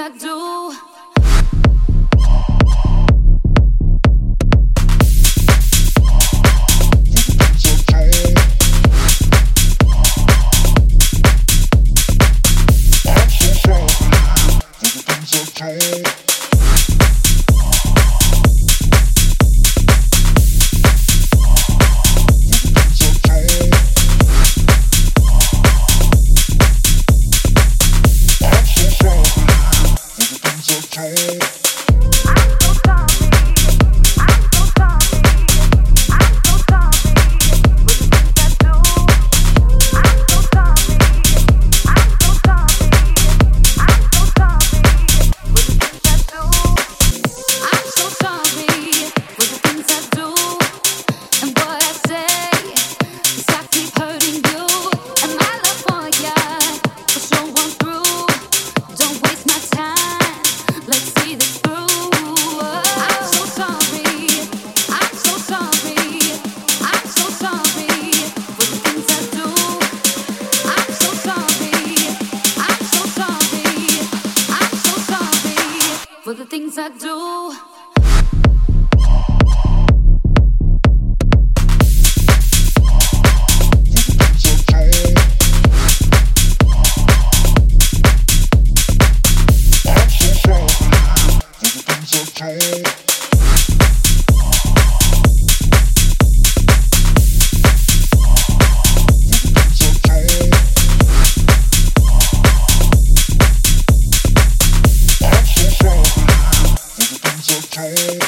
the things I do. hurt.